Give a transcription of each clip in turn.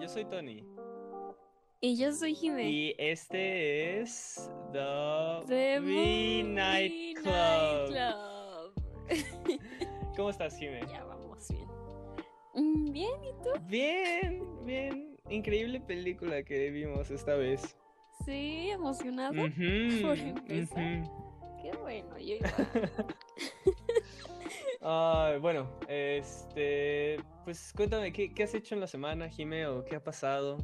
Yo soy Tony. Y yo soy Jimé. Y este es The, The Movie Night Club. ¿Cómo estás, Jimé? ya vamos bien. Mm, Bien, ¿y tú? Bien, bien. Increíble película que vimos esta vez. Sí, emocionado. Ujú, por empezar. Qué bueno, yo igual. Ay, bueno, este, pues cuéntame, ¿qué, qué has hecho en la semana, Jime, o qué ha pasado?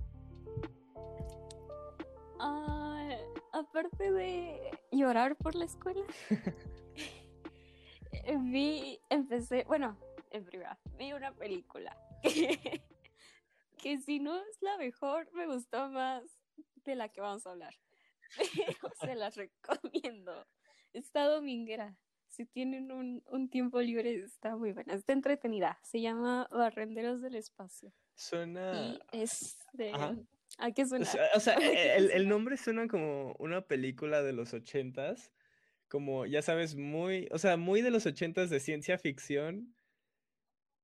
Ah, aparte de llorar por la escuela, vi, empecé, bueno, en primera, vi una película que, que si no es la mejor, me gustó más de la que vamos a hablar. Pero se las recomiendo. Está dominguera. Si tienen un, un tiempo libre, está muy buena. Está entretenida. Se llama Barrenderos del Espacio. Suena... Y es de... Ajá. ¿A qué suena? o sea, el, el nombre suena como una película de los ochentas, como, ya sabes, muy, o sea, muy de los ochentas de ciencia ficción.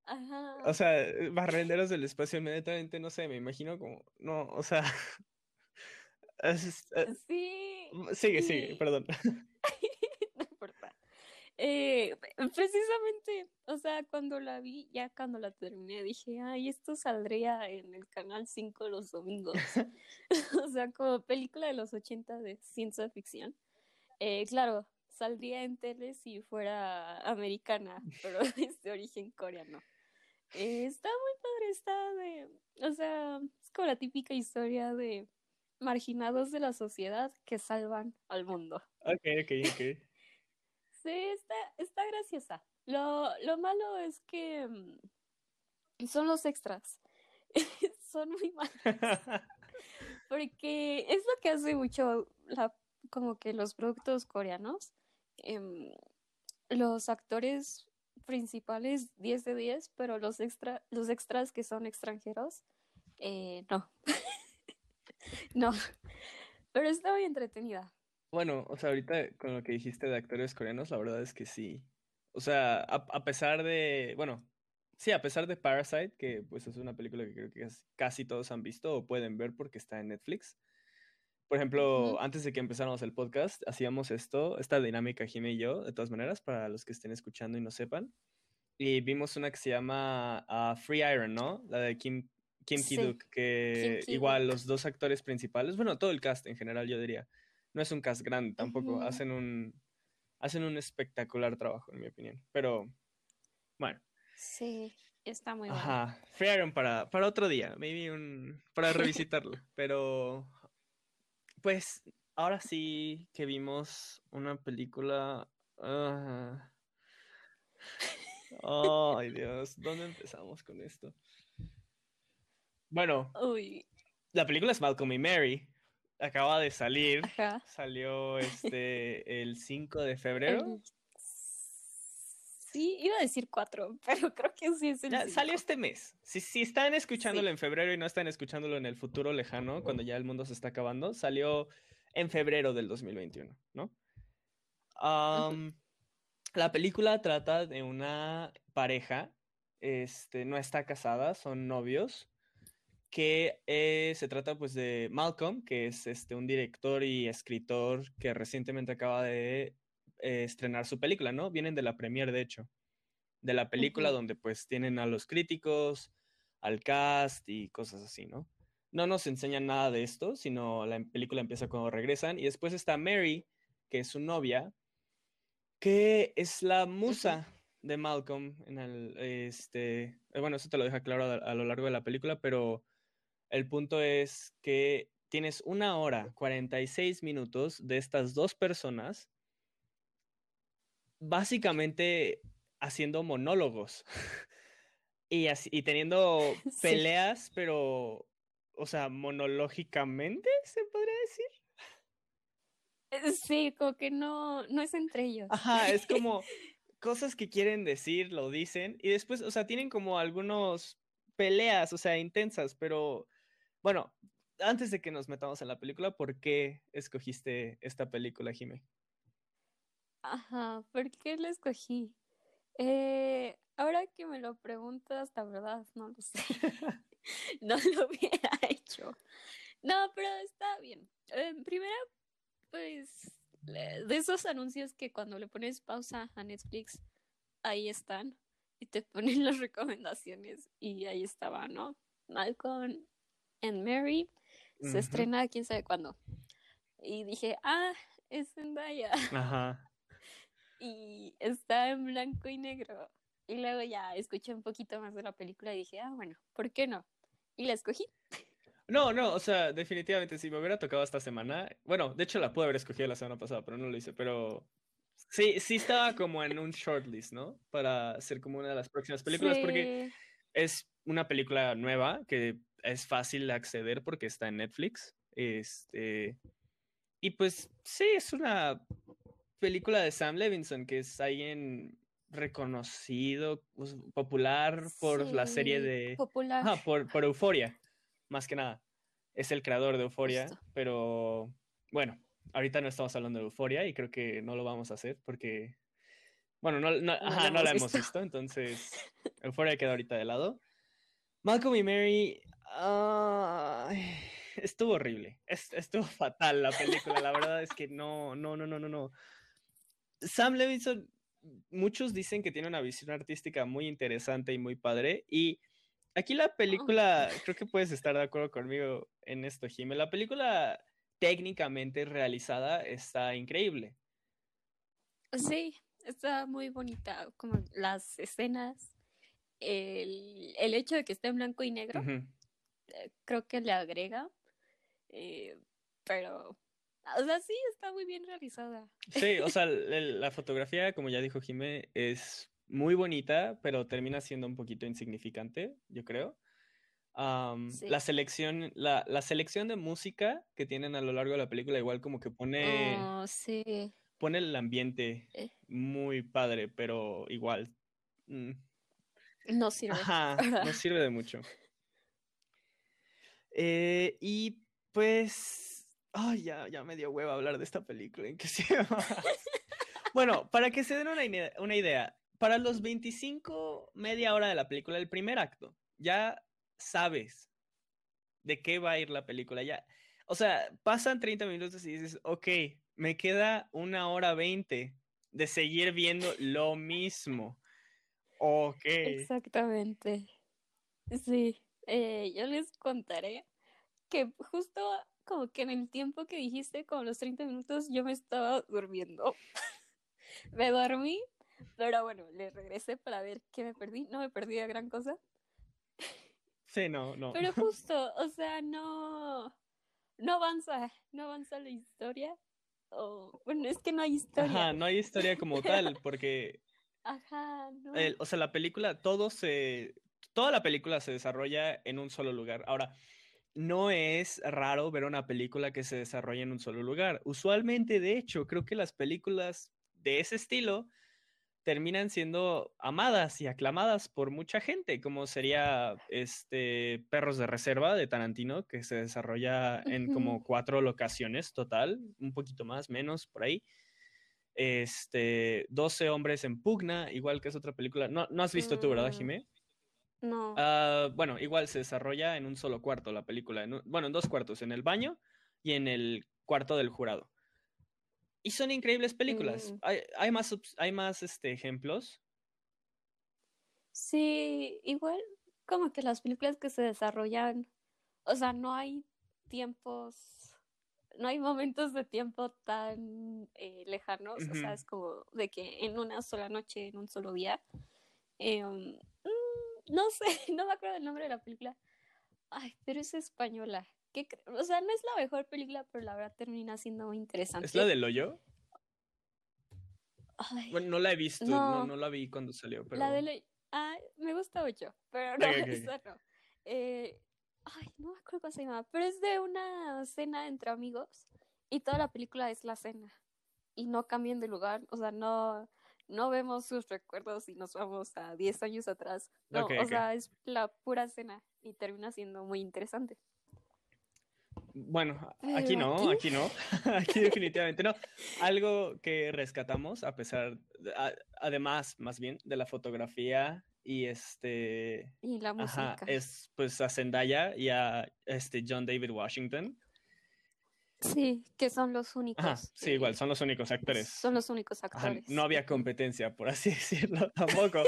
Ajá. O sea, Barrenderos del Espacio, inmediatamente, no sé, me imagino como, no, o sea... es- eh, Sí. sigue, sigue, sí. perdón. Eh, precisamente, o sea, cuando la vi, ya cuando la terminé, dije, ay, esto saldría en el canal 5 los domingos. o sea, como película de los 80 de ciencia ficción. Eh, claro, saldría en tele si fuera americana, pero es de origen coreano. Eh, está muy padre, está de, o sea, es como la típica historia de marginados de la sociedad que salvan al mundo. Ok, ok, ok. Sí, está, está graciosa. Lo, lo malo es que mm, son los extras. Son muy malos. Porque es lo que hace mucho la, como que los productos coreanos. em, los actores principales 10 de 10, pero los extra, los extras que son extranjeros, eh, no. No. Pero está muy entretenida. Bueno, o sea, ahorita con lo que dijiste de actores coreanos, la verdad es que sí. O sea, a, a pesar de, bueno, sí, a pesar de Parasite, que pues es una película que creo que casi, todos han visto o pueden ver porque está en Netflix. Por ejemplo, antes de que empezáramos el podcast, hacíamos esto, esta dinámica Jime y yo, de todas maneras, para los que estén escuchando y no sepan. Y vimos una que se llama ah, Free Iron, ¿no? La de Kim, Kim Sí, Ki-duk, que Kim igual los dos actores principales, bueno, todo el cast en general, yo diría. No es un cast grande tampoco, hacen un, hacen un espectacular trabajo, en mi opinión. Pero, bueno, Sí, está muy bueno. ajá, Free Iron para, para otro día, maybe un, para revisitarlo. Pero, pues, ahora sí que vimos una película... ah, Ay, Dios, ¿dónde empezamos con esto? Bueno, Uy, la película es Malcolm y Mary. Acaba de salir. ajá. Salió este el 5 de febrero. Sí, iba a decir cuatro, pero creo que sí es el Ya, salió este mes. Si, si están escuchándolo Sí. en febrero y no están escuchándolo en el futuro lejano, cuando ya el mundo se está acabando, salió en febrero del 2021, ¿no? La película trata de una pareja, este, no está casada, son novios, que eh, se trata pues de Malcolm, que es este, un director y escritor que recientemente acaba de eh, estrenar su película, ¿no? Vienen de la premiere, de hecho, de la película donde pues tienen a los críticos, al cast y cosas así, ¿no? No nos enseñan nada de esto, sino la película empieza cuando regresan y después está Mary, que es su novia, que es la musa de Malcolm en el, este, eh, bueno, eso te lo deja claro a, a lo largo de la película, pero el punto es que tienes una hora, 46 minutos de estas dos personas básicamente haciendo monólogos y, así, y teniendo Sí. peleas, pero, o sea, monológicamente, se podría decir. Eh, Sí, como que no, no es entre ellos. Ajá, es como cosas que quieren decir, lo dicen, y después, o sea, tienen como algunos peleas, o sea, intensas, pero bueno, antes de que nos metamos en la película, ¿por qué escogiste esta película, Jime? Ajá, ¿por qué lo escogí? Eh, ahora que me lo preguntas, la verdad, no lo sé. no lo hubiera hecho. No, pero está bien. Eh, primero, pues, de esos anuncios que cuando le pones pausa a Netflix, ahí están y te ponen las recomendaciones y ahí estaba, ¿no? Malcolm and Mary se estrena quién sabe cuándo. Y dije, ah, es Zendaya. Ajá. Y está en blanco y negro. Y luego ya escuché un poquito más de la película y dije, ah, bueno, ¿por qué no? Y la escogí. No, no, o sea, definitivamente si me hubiera tocado esta semana, bueno, de hecho la pude haber escogido la semana pasada, pero no lo hice, pero sí, sí estaba como en un shortlist, ¿no? Para ser como una de las próximas películas, porque es una película nueva que es fácil de acceder porque está en Netflix. Este, y pues sí, es una película de Sam Levinson, que es alguien reconocido, pues, popular por la serie de... Popular. Ah, por, por Euforia, más que nada. Es el creador de Euforia, pero bueno, ahorita no estamos hablando de Euforia y creo que no lo vamos a hacer porque, bueno, no, no, la hemos visto, entonces Euforia queda ahorita de lado. Malcolm y Mary estuvo horrible, estuvo fatal la película, la verdad es que no, no, no, no, no, no. Sam Levinson, muchos dicen que tiene una visión artística muy interesante y muy padre. Y aquí la película, creo que puedes estar de acuerdo conmigo en esto, Jimé. La película técnicamente realizada está increíble. Sí, está muy bonita, como las escenas, el, hecho de que esté en blanco y negro, creo que le agrega, eh, pero o sea, sí, está muy bien realizada. Sí, o sea, la fotografía, como ya dijo Jimé, es muy bonita, pero termina siendo un poquito insignificante, yo creo. La selección, la, la, selección de música que tienen a lo largo de la película, igual como que pone. Oh, sí. Pone el ambiente eh. muy padre, pero igual. Mm. No sirve. Ajá, no sirve de mucho. Eh, y pues Ay, ya, ya me dio hueva hablar de esta película. ¿En qué se bueno, para que se den una, una idea, para los 25, media hora de la película, el primer acto, ya sabes de qué va a ir la película. Ya, o sea, pasan 30 minutos y dices, ok, me queda una hora 20 de seguir viendo lo mismo. Ok. Exactamente. Sí, eh, yo les contaré que justo como que en el tiempo que dijiste, como los 30 minutos, yo me estaba durmiendo. me dormí, pero bueno, le regresé para ver qué me perdí. No me perdí de gran cosa. Sí, no, no. Pero justo, o sea, no, no avanza, no avanza la historia. O, bueno, es que no hay historia. Ajá, no hay historia como tal, porque... Ajá, no. o sea, la película, todo se... Toda la película se desarrolla en un solo lugar. Ahora, no es raro ver una película que se desarrolla en un solo lugar. Usualmente, de hecho, creo que las películas de ese estilo terminan siendo amadas y aclamadas por mucha gente, como sería este Perros de Reserva de Tarantino, que se desarrolla en como cuatro locaciones total, un poquito más, menos, por ahí. Este, 12 hombres en pugna, igual que es otra película. No, no has visto tú, ¿verdad, mm. Jimé? No. Ah, bueno, igual se desarrolla en un solo cuarto la película. bueno, en dos cuartos, en el baño y en el cuarto del jurado. Y son increíbles películas. Mm. Hay, más, hay más este, ejemplos. Sí, igual como que las películas que se desarrollan, o sea, no hay tiempos, no hay momentos de tiempo tan eh, lejanos, o sea, es como de que en una sola noche, en un solo día. Em, no sé, no me acuerdo del nombre de la película. Ay, pero es española. ¿Qué o sea, no es la mejor película, pero la verdad termina siendo muy interesante. ¿Es la del hoyo? bueno, no la he visto, no, no, la vi cuando salió, pero... La del hoyo, ah, me gusta mucho, pero no, esa no. Eh, ay, no me acuerdo cómo se llama, pero es de una cena entre amigos y toda la película es la cena y no cambian de lugar, o sea, no no vemos sus recuerdos y nos vamos a 10 años atrás. No, o sea, es la pura escena y termina siendo muy interesante. Bueno, aquí no, aquí, no, aquí definitivamente no. Algo que rescatamos, a pesar, además, más bien, de la fotografía y este... Y la música. Ajá, es pues a Zendaya y a este John David Washington. Sí, que son los únicos. Ajá, sí, igual, son los únicos actores. Son los únicos Ajá, actores. no había competencia, por así decirlo, tampoco.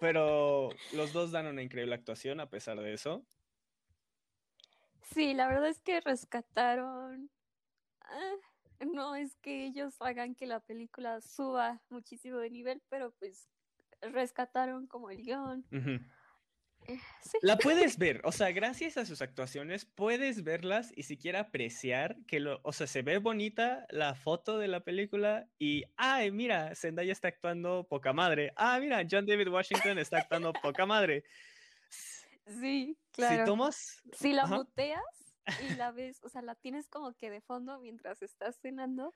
pero los dos dan una increíble actuación a pesar de eso. Sí, la verdad es que rescataron. ah, no es que ellos hagan que la película suba muchísimo de nivel, pero pues rescataron como el guion. Eh, sí. La puedes ver, o sea, gracias a sus actuaciones puedes verlas y siquiera apreciar que lo, o sea, se ve bonita la foto de la película y, ay, mira, Zendaya está actuando poca madre. Ah, mira, John David Washington está actuando poca madre. Sí, Si claro. tomas, Si la Ajá. muteas y la ves, o sea, la tienes como que de fondo mientras estás cenando,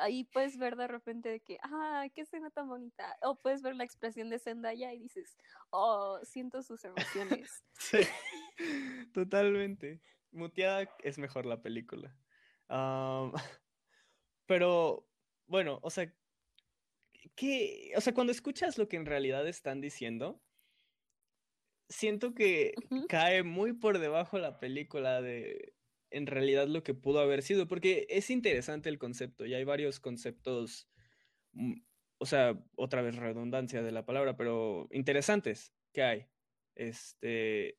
ahí puedes ver de repente de que, ah, qué escena tan bonita. O puedes ver la expresión de Zendaya y dices, oh, siento sus emociones. sí, totalmente. Muteada es mejor la película. Pero, bueno, o sea, que, o sea, cuando escuchas lo que en realidad están diciendo, siento que cae muy por debajo la película de en realidad lo que pudo haber sido, porque es interesante el concepto y hay varios conceptos, mm, o sea, otra vez redundancia de la palabra, pero interesantes que hay. Este,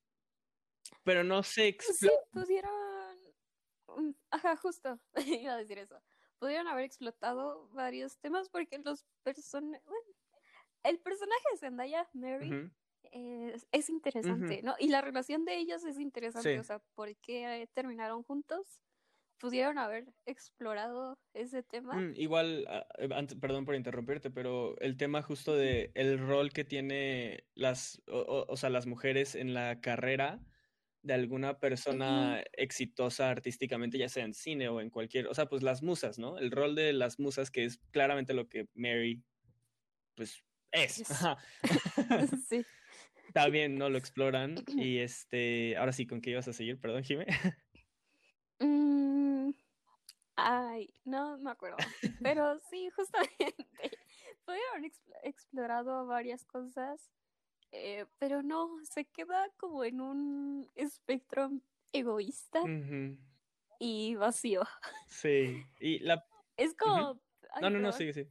pero no se Sí, explora. pudieron. mm, Ajá, justo, iba a decir eso. Pudieron haber explotado varios temas porque los personajes. Bueno, el personaje de Zendaya, Mary, es, es interesante, ¿no? Y la relación de ellos es interesante, Sí. o sea, ¿por qué terminaron juntos? Pudieron haber explorado ese tema. Mm, igual, ah, eh, perdón por interrumpirte, pero el tema justo de el rol que tiene las, o, o- o sea, las mujeres en la carrera de alguna persona exitosa artísticamente, ya sea en cine o en cualquier, o sea, pues las musas, ¿no? El rol de las musas, que es claramente lo que Mary, pues, es. Sí. También no lo exploran. Y este, ahora sí, ¿con qué ibas a seguir? Perdón, Jimé. Mm, ay, no me acuerdo. Pero sí, justamente. Pudieron haber expl- explorado varias cosas, eh, pero no, se queda como en un espectro egoísta y vacío. Sí. Y la... Es como. No, no, no, sigue, sí.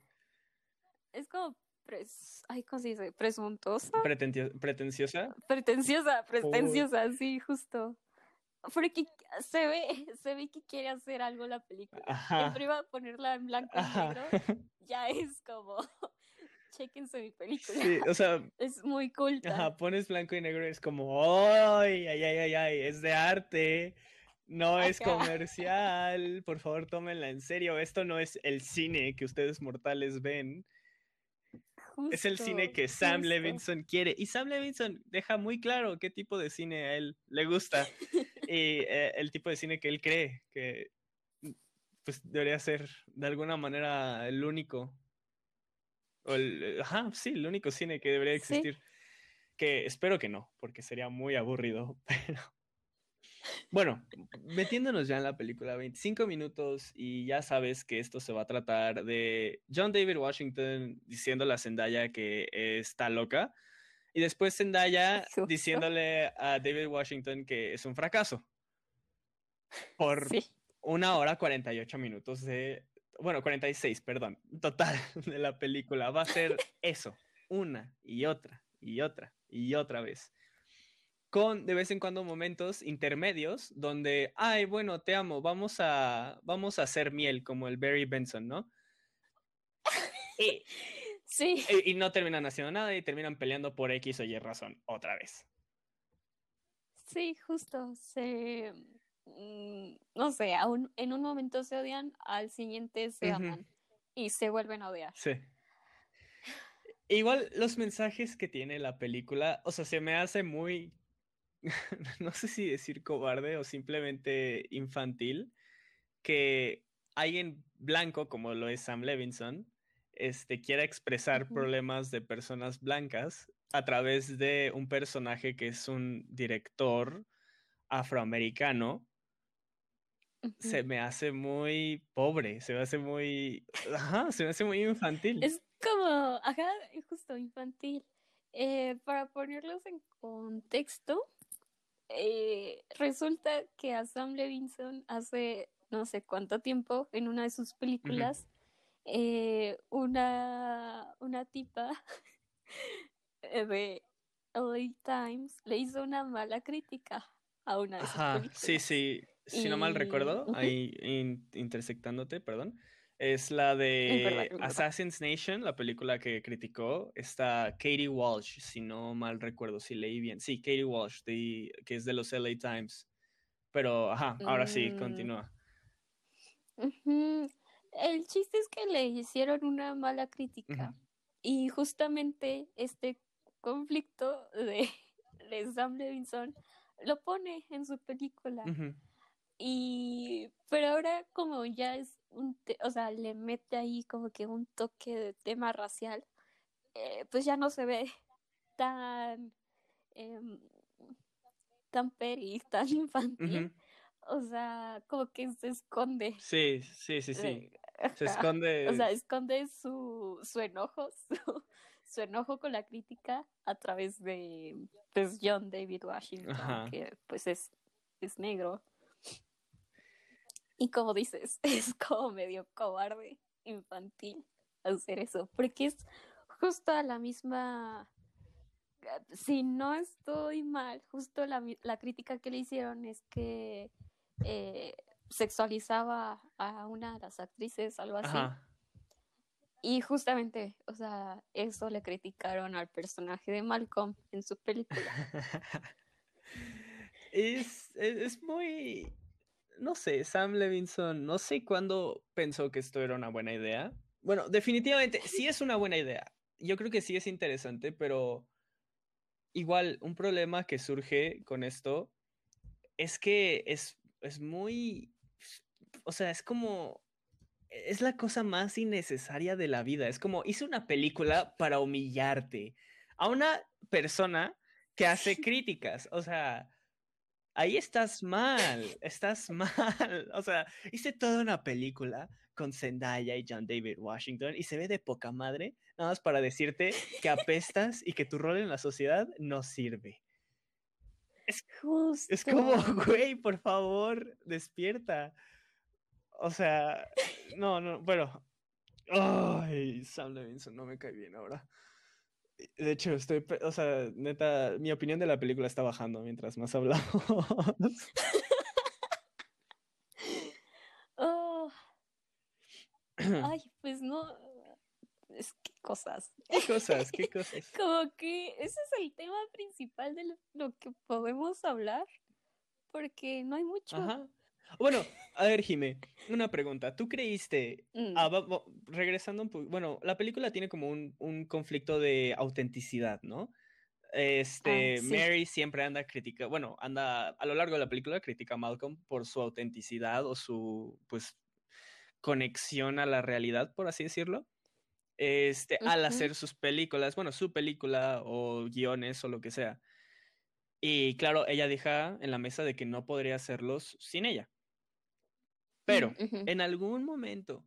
Es como. Pres... Ay, ¿cómo se dice? Presuntuosa. Pretentio- pretenciosa. Pretenciosa, pretenciosa, sí, justo. Porque se ve, se ve que quiere hacer algo la película. Ajá. En prima ponerla en blanco y Ajá. negro ya es como, chequense mi película. Sí, o sea, Es muy culta. ajá, pones blanco y negro y es como, ¡ay, ay, ay, ay, ay! Es de arte, no es Ajá. comercial, por favor tómenla en serio, esto no es el cine que ustedes mortales ven, es el cine que Sam justo. Levinson quiere. Y Sam Levinson deja muy claro qué tipo de cine a él le gusta y eh, el tipo de cine que él cree que pues debería ser de alguna manera el único. O el, ajá, sí, el único cine que debería Sí. existir. Que espero que no, porque sería muy aburrido. Pero bueno, metiéndonos ya en la película, 25 minutos y ya sabes que esto se va a tratar de John David Washington diciéndole a Zendaya que está loca y después Zendaya diciéndole a David Washington que es un fracaso por Sí. una hora 48 minutos de, bueno, 46, perdón, total de la película. Va a ser eso, una y otra y otra y otra vez. Con de vez en cuando momentos intermedios donde, ay, bueno, te amo, vamos a, vamos a hacer miel como el Barry Benson, ¿no? Y, Sí. y- y no terminan haciendo nada y terminan peleando por X o Y razón otra vez. Sí, justo. Se. mm, No sé, un- en un momento se odian, al siguiente se aman y se vuelven a odiar. Sí. Igual los mensajes que tiene la película, o sea, se me hace muy, no sé si decir cobarde o simplemente infantil, que alguien blanco, como lo es Sam Levinson, este, quiera expresar problemas de personas blancas a través de un personaje que es un director afroamericano se me hace muy pobre, se me hace muy, ajá, se me hace muy infantil. Es como, ajá, justo infantil. eh, para ponerlos en contexto, eh, resulta que a Sam Levinson hace no sé cuánto tiempo en una de sus películas eh, una, una tipa de LA Times le hizo una mala crítica a una de sus Ajá, sí, sí. Si no mal Y- recuerdo, ahí in- intersectándote, perdón. Es la de verdad. Assassin's Nation, la película que criticó. Está Katie Walsh, si no mal recuerdo, si leí bien. Sí, Katie Walsh, de- que es de los LA Times. Pero, ajá, ahora sí, Mm. continúa. El chiste es que le hicieron una mala crítica. Y justamente este conflicto de, de Sam Levinson lo pone en su película. Y pero ahora como ya es un, te- o sea, le mete ahí como que un toque de tema racial, eh, pues ya no se ve tan em, tan peri, tan infantil. O sea, como que se esconde. Sí, sí, sí, sí. Se esconde. O sea, esconde su, su enojo, su, su enojo con la crítica a través de pues, John David Washington, Ajá. que pues es, es negro. Y como dices, es como medio cobarde, infantil hacer eso, porque es justo a la misma, si no estoy mal, justo la, la crítica que le hicieron es que eh, sexualizaba a una de las actrices, algo así. Ajá. Y justamente, o sea, eso le criticaron al personaje de Malcolm en su película. es, es, es muy. No sé, Sam Levinson, no sé cuándo pensó que esto era una buena idea. Bueno, definitivamente sí es una buena idea. Yo creo que sí es interesante, pero igual un problema que surge con esto es que es, es muy. O sea, es como. Es la cosa más innecesaria de la vida. Es como hice una película para humillarte a una persona que hace críticas. O sea, ahí estás mal, estás mal. O sea, hice toda una película con Zendaya y John David Washington y se ve de poca madre, nada más para decirte que apestas y que tu rol en la sociedad no sirve. Justo. Es como, güey, por favor, despierta. O sea, no, no, bueno. Ay, Sam Levinson no me cae bien ahora. De hecho, estoy, o sea, neta, mi opinión de la película está bajando mientras más hablamos. Oh, ay, pues no. Es que cosas. ¿Qué cosas? ¿Qué cosas? Como que ese es el tema principal de lo, lo que podemos hablar. Porque no hay mucho. Ajá. Bueno, a ver, Jime, una pregunta. ¿Tú creíste Mm, Ah, va- regresando un poco, bueno, la película tiene como un, un conflicto de autenticidad, ¿no? Este, sí. Mary siempre anda critica, bueno, anda a lo largo de la película critica a Malcolm por su autenticidad o su, pues, conexión a la realidad, por así decirlo. Este, al hacer sus películas, bueno, su película o guiones o lo que sea. Y claro, ella deja en la mesa de que no podría hacerlos sin ella. Pero, mm, ujú. en algún momento,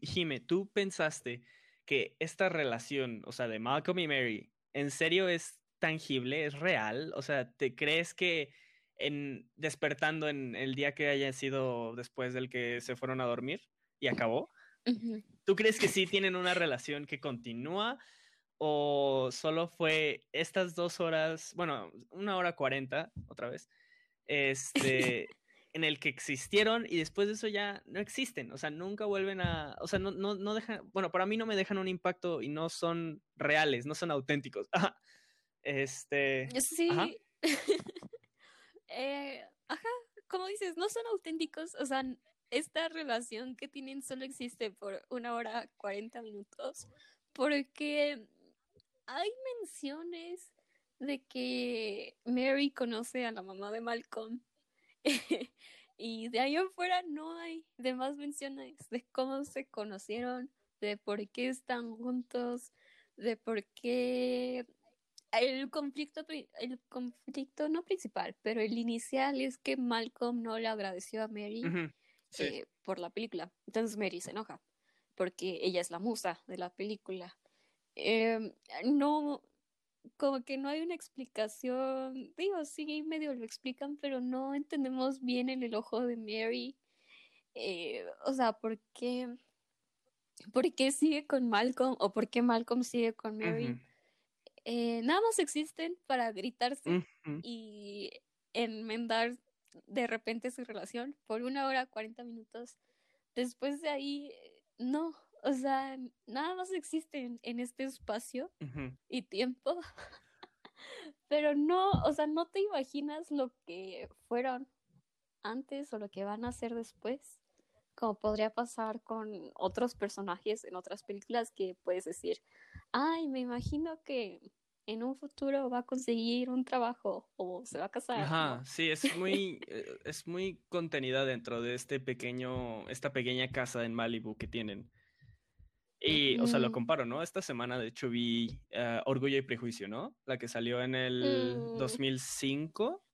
Jime, ¿tú pensaste que esta relación, o sea, de Malcolm y Mary, en serio es tangible, es real? O sea, ¿te crees que en despertando en el día que haya sido después del que se fueron a dormir y acabó? ¿Tú crees que sí tienen una relación que continúa? ¿O solo fue estas dos horas, bueno, una hora cuarenta, otra vez, este, en el que existieron y después de eso ya no existen? O sea, nunca vuelven a, o sea, no, no, no dejan, bueno, para mí no me dejan un impacto y no son reales, no son auténticos. Ajá. Este, Sí. Ajá. Eh, ajá, como dices, no son auténticos, o sea, esta relación que tienen solo existe por una hora 40 minutos, porque hay menciones de que Mary conoce a la mamá de Malcolm. Y de ahí en fuera no hay demás menciones de cómo se conocieron, de por qué están juntos, de por qué el conflicto, el conflicto no principal, pero el inicial es que Malcolm no le agradeció a Mary sí. eh, por la película. Entonces Mary se enoja porque ella es la musa de la película. Em, no, como que no hay una explicación, digo, sí, medio lo explican, pero no entendemos bien en el ojo de Mary, eh, o sea, ¿por qué, por qué sigue con Malcolm o por qué Malcolm sigue con Mary? Eh, nada más existen para gritarse y enmendar de repente su relación por una hora, 40 minutos. Después de ahí, no, o sea, nada más existen en este espacio y tiempo. Pero no, o sea, no te imaginas lo que fueron antes o lo que van a hacer después. Como podría pasar con otros personajes en otras películas que puedes decir, ay, me imagino que en un futuro va a conseguir un trabajo o se va a casar. Ajá, sí, es muy, eh, es muy contenida dentro de este pequeño, esta pequeña casa en Malibu que tienen. Y, o sea, lo comparo, ¿no? Esta semana, de hecho, vi eh, Orgullo y Prejuicio, ¿no? La que salió en el 2005. Mm.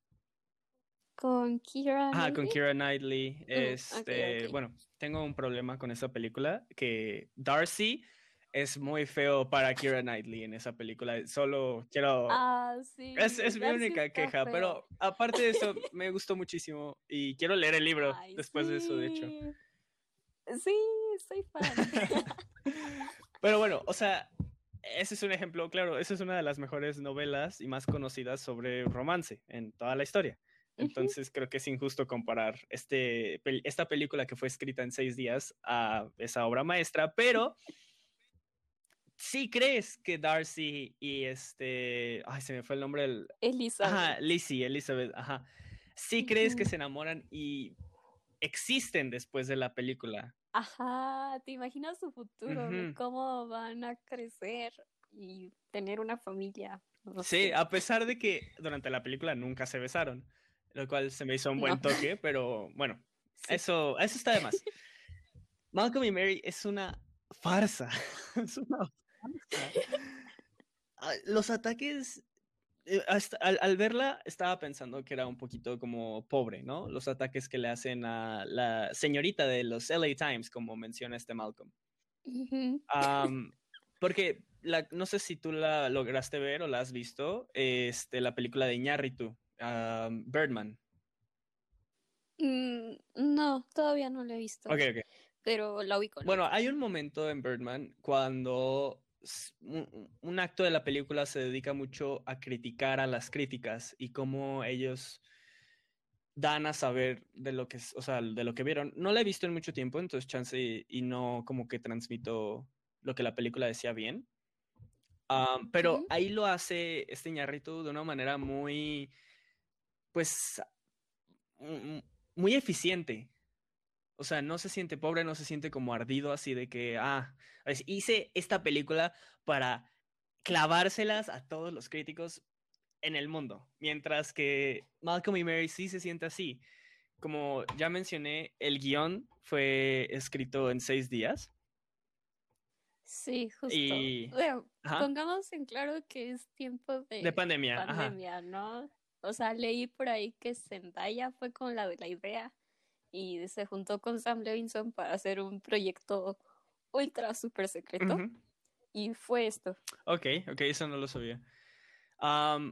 Con Kira. Ah, con Kira Knightley. Mm, este, bueno, tengo un problema con esa película, que Darcy es muy feo para Kira Knightley en esa película. Solo quiero. Ah, sí. Es, mi única queja, pero aparte de eso, me gustó muchísimo y quiero leer el libro después de eso, de hecho. Sí, soy fan. pero bueno, o sea, ese es un ejemplo, claro, esa es una de las mejores novelas y más conocidas sobre romance en toda la historia. Entonces creo que es injusto comparar este, esta película que fue escrita en seis días a esa obra maestra, pero sí crees que Darcy y este, ay, se me fue el nombre del... Elizabeth. Ajá, Lizzie, Elizabeth, ajá. Sí crees que se enamoran y existen después de la película. Ajá, te imaginas su futuro, cómo van a crecer y tener una familia. sí, a pesar de que durante la película nunca se besaron, lo cual se me hizo un buen toque, pero bueno, eso, eso está de más. Malcolm y Mary es una farsa. es una Ah, los ataques, eh, al, verla estaba pensando que era un poquito como pobre, ¿no? Los ataques que le hacen a la señorita de los LA Times, como menciona este Malcolm. porque no sé si tú la lograste ver o la has visto, este, la película de Iñárritu, Birdman. Mm, no, todavía no la he visto. Ok, ok. Pero la ubico. Bueno, hay un momento en Birdman cuando un, acto de la película se dedica mucho a criticar a las críticas y cómo ellos dan a saber de lo que, o sea, de lo que vieron. No la he visto en mucho tiempo, entonces chance y, no como que transmito lo que la película decía bien. pero ahí lo hace este ñarrito de una manera muy, pues, muy eficiente. O sea, no se siente pobre, no se siente como ardido así de que, ah, hice esta película para clavárselas a todos los críticos en el mundo. Mientras que Malcolm y Mary sí se siente así. Como ya mencioné, el guion fue escrito en seis días. Sí, justo. pongamos en claro que es tiempo de, de pandemia. Pandemia, ¿no? O sea, leí por ahí que Zendaya fue con la de la idea y se juntó con Sam Levinson para hacer un proyecto ultra super secreto. Y fue esto. Ok, ok, eso no lo sabía.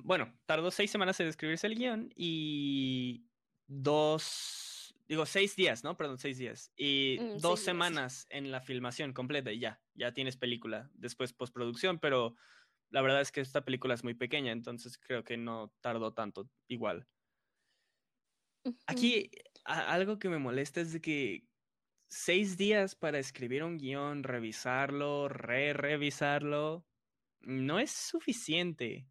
bueno, tardó seis semanas en escribirse el guion y dos, digo, seis días, ¿no? Perdón, seis días. Y mm, dos semanas en la filmación completa y ya, ya tienes película. Después postproducción, pero la verdad es que esta película es muy pequeña, entonces creo que no tardó tanto igual. Aquí algo que me molesta es de que seis días para escribir un guion, revisarlo, re-revisarlo, no es suficiente.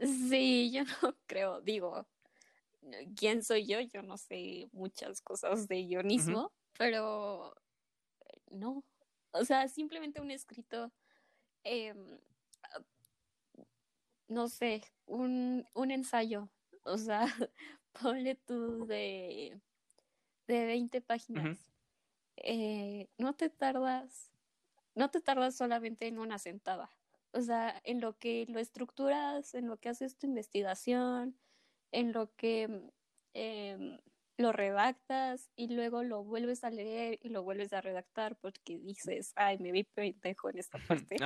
Sí, yo no creo, digo, ¿quién soy yo? Yo no sé muchas cosas de guionismo, pero no, o sea, simplemente un escrito, em, no sé, un, un ensayo, o sea, ponle tú de, de 20 páginas. Eh, no te tardas, no te tardas solamente en una sentada. O sea, en lo que lo estructuras, en lo que haces tu investigación, en lo que em, lo redactas y luego lo vuelves a leer y lo vuelves a redactar porque dices, ay, me vi pendejo en esta parte.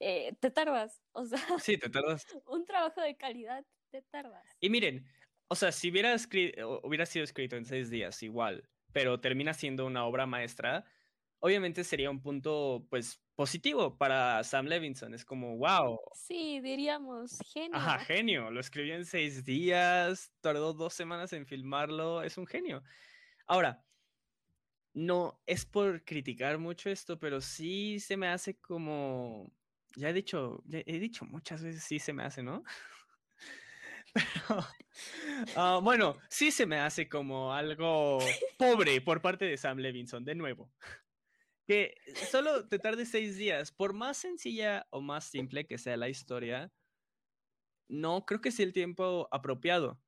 eh, te tardas. O sea, Sí, te tardas. un trabajo de calidad te tardas. Y miren, o sea, si hubiera, escri- o- hubiera sido escrito en seis días, igual, pero termina siendo una obra maestra, obviamente sería un punto, pues, positivo para Sam Levinson. Es como, wow, Sí, diríamos, genio. ajá, genio. Lo escribió en seis días, tardó dos semanas en filmarlo, es un genio. Ahora, no es por criticar mucho esto, pero sí se me hace como, ya he dicho, ya he dicho muchas veces, sí se me hace, ¿no? Pero, ah, bueno, sí se me hace como algo pobre por parte de Sam Levinson, de nuevo. Que solo te tarde seis días, por más sencilla o más simple que sea la historia, no creo que sea el tiempo apropiado.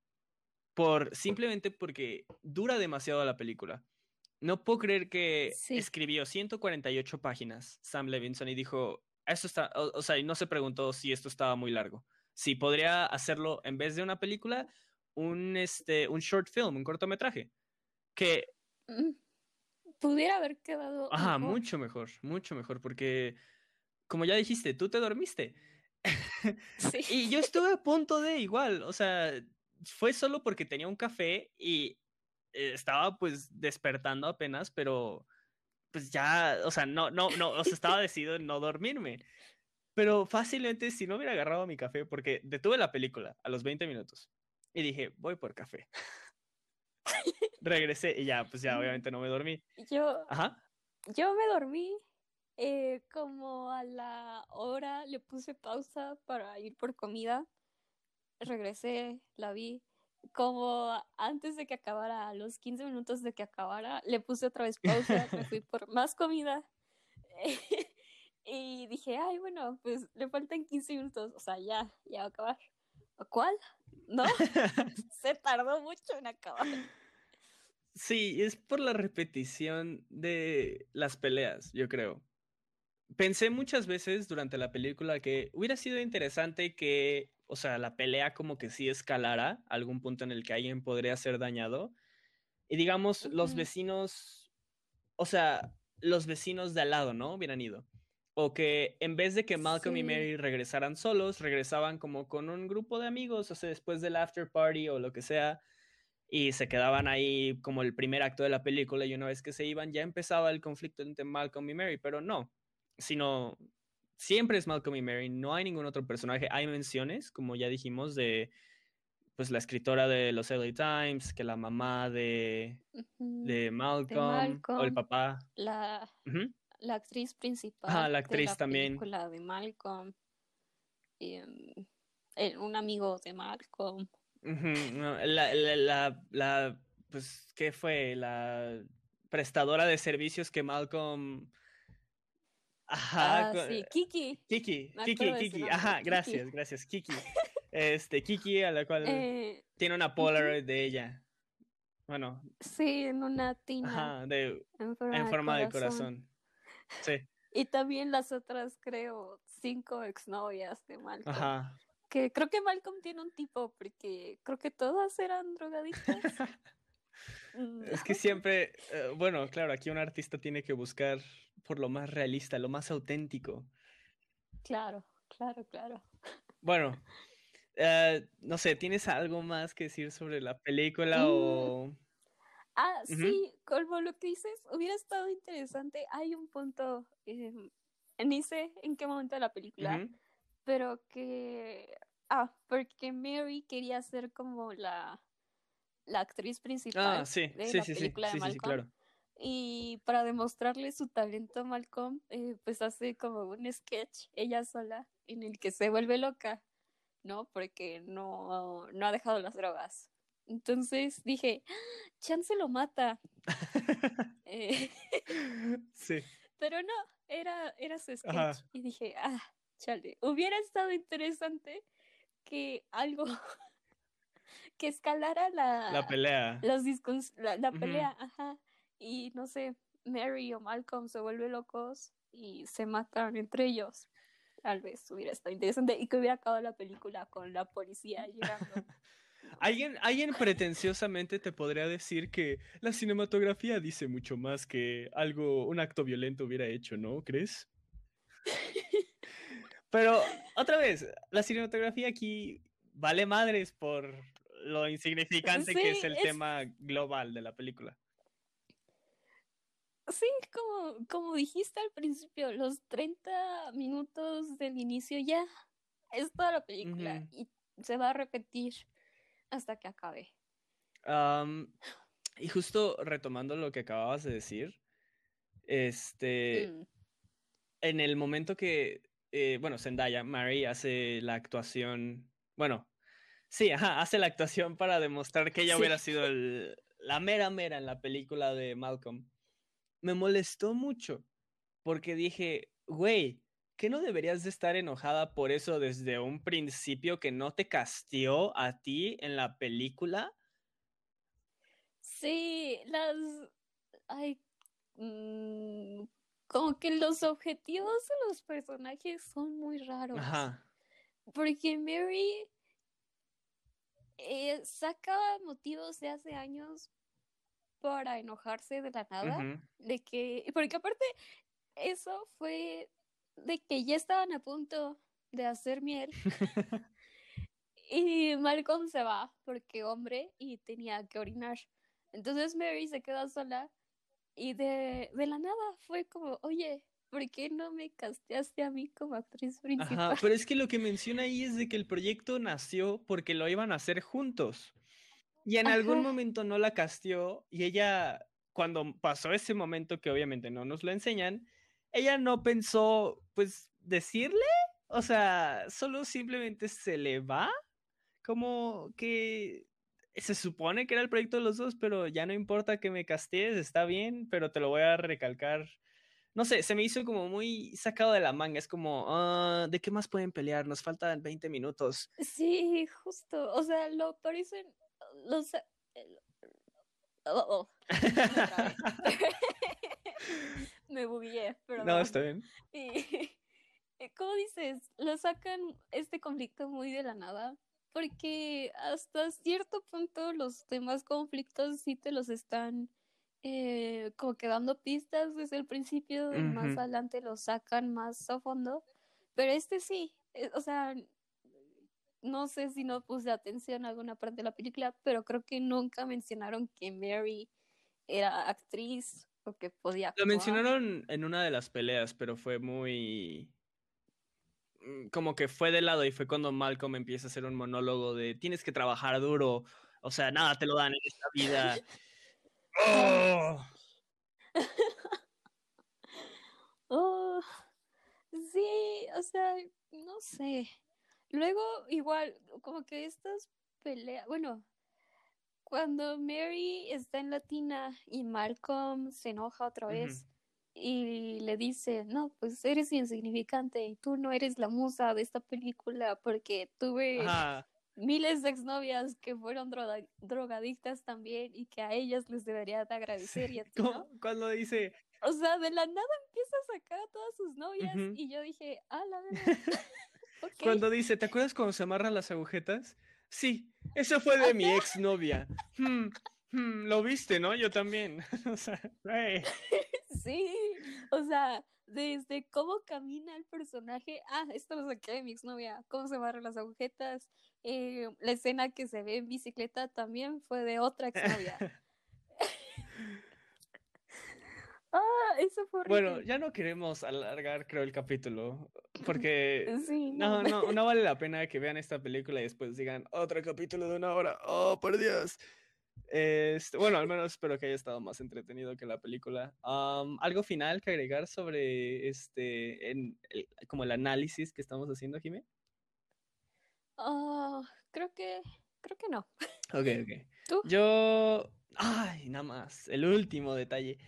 Por, simplemente porque dura demasiado la película. No puedo creer que Sí. escribió 148 páginas Sam Levinson y dijo, esto está, o, o sea, y no se preguntó si esto estaba muy largo. Si podría hacerlo en vez de una película, un, este, un short film, un cortometraje. Que, Mm, Pudiera haber quedado. ajá, mejor. mucho mejor, mucho mejor, porque, como ya dijiste, tú te dormiste. Sí. Y yo estuve a punto de igual, o sea, fue solo porque tenía un café y eh, estaba pues despertando apenas, pero pues ya, o sea, no, no, no, o sea, estaba decidido en no dormirme. Pero fácilmente si no hubiera agarrado mi café, porque detuve la película a los 20 minutos y dije, voy por café. Regresé y ya, pues ya, obviamente no me dormí. Yo, Ajá. yo me dormí eh, como a la hora, le puse pausa para ir por comida. Regresé, la vi. Como antes de que acabara, a los 15 minutos de que acabara, le puse otra vez pausa, me fui por más comida. y dije, ay, bueno, pues le faltan 15 minutos, o sea, ya, ya va a acabar. ¿Cuál? ¿No? Se tardó mucho en acabar. Sí, es por la repetición de las peleas, yo creo. Pensé muchas veces durante la película que hubiera sido interesante que, o sea, la pelea como que sí escalara a algún punto en el que alguien podría ser dañado. Y digamos, los vecinos, o sea, los vecinos de al lado, ¿no? Hubieran ido. O que en vez de que Malcolm y. Mary regresaran solos, regresaban como con un grupo de amigos, o sea, después del after party o lo que sea y se quedaban ahí como el primer acto de la película y una vez que se iban ya empezaba el conflicto entre Malcolm y Mary, pero no, sino siempre es Malcolm y Mary, no hay ningún otro personaje, hay menciones, como ya dijimos, de pues la escritora de los LA Times, que la mamá de, de Malcolm, o el papá. La. La actriz principal Ajá, la de actriz la también. película de Malcolm. em, el- un amigo de Malcolm. No, La, la, la, la, pues, ¿qué fue? La prestadora de servicios que Malcolm... Ajá, Ah, sí, Kiki. Kiki, Me Kiki, de Kiki, ajá, Kiki. gracias, gracias, Kiki. Este, Kiki, a la cual Eh, tiene una Polaroid de ella. Bueno, sí, en una tina ajá, de, en forma, en de, forma de corazón. corazón. Sí, Y también las otras, creo, cinco exnovias de Malcolm. ajá. Que creo que Malcolm tiene un tipo, porque creo que todas eran drogadictas. Mm, Es que siempre, eh, bueno, claro, aquí un artista tiene que buscar por lo más realista, lo más auténtico. Claro, claro, claro. Bueno, eh, no sé, ¿tienes algo más que decir sobre la película Mm, o...? Ah, sí, como lo que dices, hubiera estado interesante. Hay un punto, eh, ni sé en qué momento de la película, pero que, ah, porque Mary quería ser como la, la actriz principal Ah, sí, de sí, la sí, película de Malcolm. claro. Y para demostrarle su talento a Malcolm, eh, pues hace como un sketch ella sola en el que se vuelve loca, ¿no? Porque no, no ha dejado las drogas. Entonces dije, "Ah, Chance lo mata. Eh, Sí. pero no, era, era su sketch. Ajá. Y dije, ah, chale, hubiera estado interesante que algo que escalara la, La pelea. los discos, la, pelea, ajá. Y no sé, Mary o Malcolm se vuelven locos y se matan entre ellos. Tal vez hubiera estado interesante y que hubiera acabado la película con la policía llegando. Alguien, alguien pretenciosamente te podría decir que la cinematografía dice mucho más que algo, un acto violento hubiera hecho, ¿no? ¿Crees? Pero, otra vez, la cinematografía aquí vale madres por lo insignificante que es el tema global de la película. Sí, como, como dijiste al principio, los 30 minutos del inicio ya es toda la película y se va a repetir hasta que acabe. y justo retomando lo que acababas de decir, este, mm. en el momento que, eh, bueno, Zendaya, Mary hace la actuación, bueno, sí, hace la actuación para demostrar que ella hubiera sido la mera mera en la película de Malcolm me molestó mucho porque dije, güey, ¿qué no deberías de estar enojada por eso desde un principio que no te castió a ti en la película? Sí, las... Ay, mm, como que los objetivos de los personajes son muy raros. Ajá. Porque Mary eh, saca motivos de hace años para enojarse de la nada, de que, porque aparte eso fue de que ya estaban a punto de hacer miel y Malcolm se va porque hombre y tenía que orinar. Entonces Mary se queda sola y de, de la nada fue como, oye, ¿por qué no me casteaste a mí como actriz principal? Ajá, pero es que lo que menciona ahí es de que el proyecto nació porque lo iban a hacer juntos. Y en algún momento no la castió y ella, cuando pasó ese momento que obviamente no nos lo enseñan, ella no pensó, pues, decirle, o sea, solo simplemente se le va, como que se supone que era el proyecto de los dos, pero ya no importa que me castees, está bien, pero te lo voy a recalcar. No sé, se me hizo como muy sacado de la manga. Es como, ah, ¿de qué más pueden pelear? Nos faltan 20 minutos. Sí, justo. O sea, lo parecen los... Oh, oh. Me bugué, pero... No, está bien. Y, ¿Cómo dices? Lo sacan este conflicto muy de la nada, porque hasta cierto punto los demás conflictos sí te los están eh, como que dando pistas desde el principio, y más adelante los sacan más a fondo, pero este sí, eh, o sea, no sé si no puse atención a alguna parte de la película, pero creo que nunca mencionaron que Mary era actriz que podía. Lo mencionaron en una de las peleas, pero fue muy mm, como que fue de lado y fue cuando Malcolm empieza a hacer un monólogo de tienes que trabajar duro, o sea, nada te lo dan en esta vida. ¡Oh! oh, sí, o sea, no sé. Luego, igual, como que estas peleas, bueno, cuando Mary está en Latina y Malcolm se enoja otra vez y le dice, no, pues eres insignificante y tú no eres la musa de esta película porque tuve miles de exnovias que fueron drogadictas también y que a ellas les debería de agradecer y a ti, ¿no? Cuando dice... O sea, de la nada empieza a sacar a todas sus novias y yo dije, ah, la verdad. Cuando dice, ¿te acuerdas cuando se amarran las agujetas? Sí, eso fue de mi exnovia. Hmm, hmm, lo viste, ¿no? Yo también. o sea, Sí, o sea, desde cómo camina el personaje. Ah, esto lo saqué de mi exnovia. Cómo se amarran las agujetas. Eh, la escena que se ve en bicicleta también fue de otra exnovia. Ah, eso fue Bueno, ya no queremos alargar, creo, el capítulo. Porque no. no. no, vale la pena que vean esta película y después digan otro capítulo de una hora. ¡Oh, por Dios! Este, bueno, al menos espero que haya estado más entretenido que la película. ¿Algo final que agregar sobre este, en como el análisis que estamos haciendo, Jimé? Ah, creo que, creo que no. Ok, ok. ¿Tú? Yo, ay, nada más, el último detalle.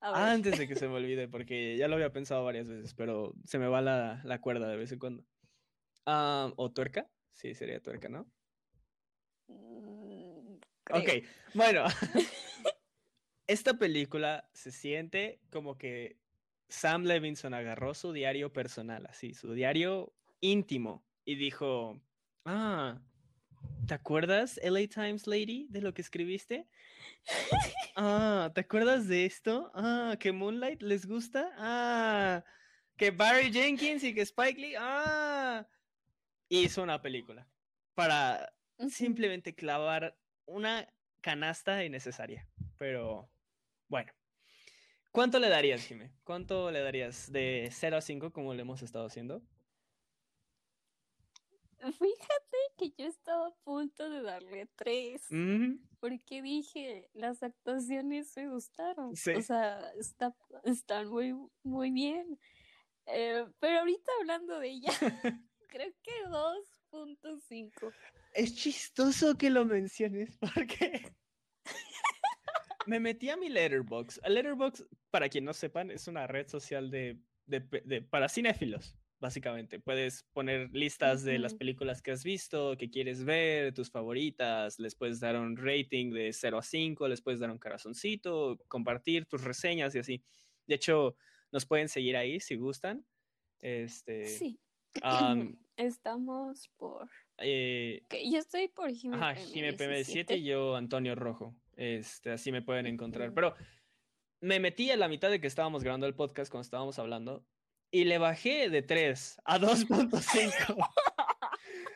Antes de que se me olvide, porque ya lo había pensado varias veces, pero se me va la, la cuerda de vez en cuando. Ah, ¿O tuerca? Sí, sería tuerca, ¿no? Mm, ok, bueno. Esta película se siente como que Sam Levinson agarró su diario personal, así, su diario íntimo, y dijo, ah, ¿te acuerdas, LA Times Lady, de lo que escribiste? Ah, ¿te acuerdas de esto? Ah, que Moonlight les gusta. Ah, que Barry Jenkins y que Spike Lee, ah, hizo una película para simplemente clavar una canasta innecesaria. Pero bueno. ¿Cuánto le darías, Jimé? ¿Cuánto le darías de 0 a 5 como lo hemos estado haciendo? Fíjate que yo estaba a punto de darle 3. Porque dije, las actuaciones me gustaron. O sea, está, están muy, muy bien. Eh, pero ahorita hablando de ella, creo que 2.5. Es chistoso que lo menciones porque me metí a mi Letterbox. Letterbox, para quien no sepan, es una red social de, de, para cinéfilos, básicamente. Puedes poner listas de las películas que has visto, que quieres ver, tus favoritas, les puedes dar un rating de 0 a 5, les puedes dar un corazoncito, compartir tus reseñas y así. De hecho, nos pueden seguir ahí si gustan. Este, sí. Estamos por. Eh, yo estoy por Ajá, Jimé PM7 y yo Antonio Rojo. Este, así me pueden encontrar. Pero me metí a la mitad de que estábamos grabando el podcast cuando estábamos hablando y le bajé de 3 a 2.5.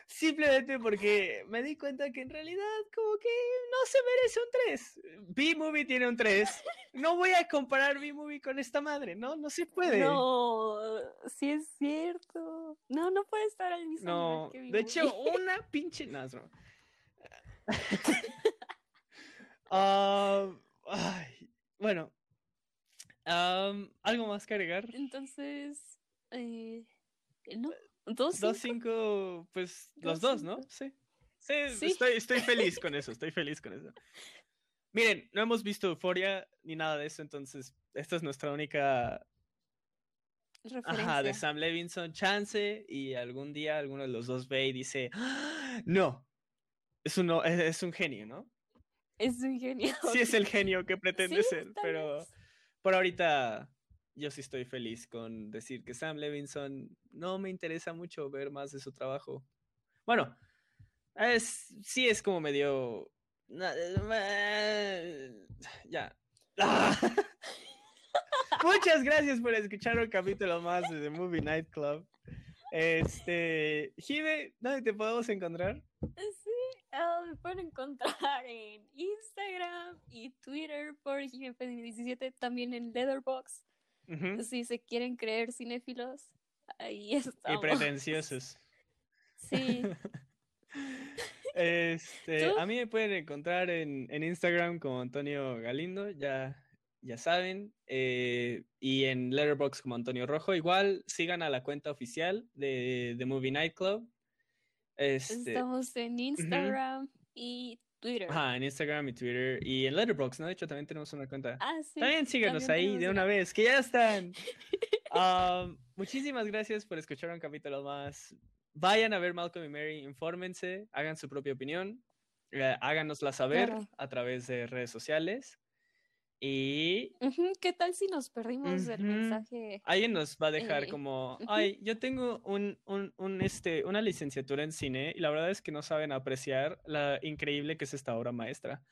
Simplemente porque me di cuenta que en realidad como que no se merece un 3. B-Movie tiene un 3. No voy a comparar B-Movie con esta madre, ¿no? No se puede. No, sí es cierto. No, no puede estar al mismo no, nivel que De hecho, una pinche... No, bueno, ¿algo más que agregar? Entonces, eh, ¿no? ¿Dos, dos cinco? pues los dos, ¿no? Sí. Sí, Estoy, estoy feliz con eso, estoy feliz con eso. Miren, no hemos visto Euforia ni nada de eso, entonces esta es nuestra única Referencia. de Sam Levinson, chance, y algún día alguno de los dos ve y dice, ¡Ah! no, es un, es un genio, ¿no? Es un genio. Sí es el genio que pretende ser, pero por ahorita yo sí estoy feliz con decir que Sam Levinson no me interesa mucho ver más de su trabajo. Bueno, es, sí es como medio... Ya. Muchas gracias por escuchar un capítulo más de The Movie Night Club. Este, Jive, ¿dónde te podemos encontrar? Ah, me pueden encontrar en Instagram y Twitter por GMP17, también en Leatherbox. Si se quieren creer cinéfilos, ahí estamos. Y pretenciosos. Sí. este, a mí me pueden encontrar en, en, Instagram como Antonio Galindo, ya, ya saben. Eh, y en Letterboxd como Antonio Rojo. Igual sigan a la cuenta oficial de The Movie Night Club este, Estamos en Instagram y Twitter. Ajá, en Instagram y Twitter y en Letterboxd, ¿no? De hecho, también tenemos una cuenta. Ah, sí. También síganos ahí de una vez, que ya están. um, muchísimas gracias por escuchar un capítulo más. Vayan a ver Malcolm y Mary, infórmense, hagan su propia opinión, eh, háganosla saber a través de redes sociales. Y... ¿Qué tal si nos perdimos el mensaje? Alguien nos va a dejar eh, como, ay, yo tengo un, un, un, este, una licenciatura en cine y la verdad es que no saben apreciar la increíble que es esta obra maestra.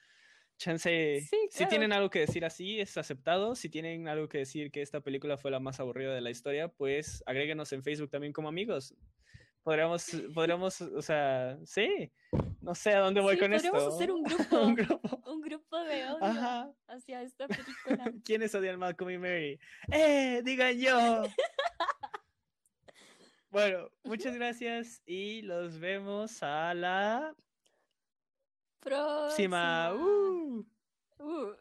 Chance, si tienen algo que decir así, es aceptado. Si tienen algo que decir que esta película fue la más aburrida de la historia, pues agréguenos en Facebook también como amigos. Podríamos, podríamos, o sea, sí, no sé a dónde voy con esto. Podríamos hacer un grupo, un grupo, un grupo de odio hacia esta película. ¿Quiénes odian Malcolm y Mary? ¡Eh! ¡Digan yo! bueno, muchas gracias y los vemos a la próxima. Uh. Uh.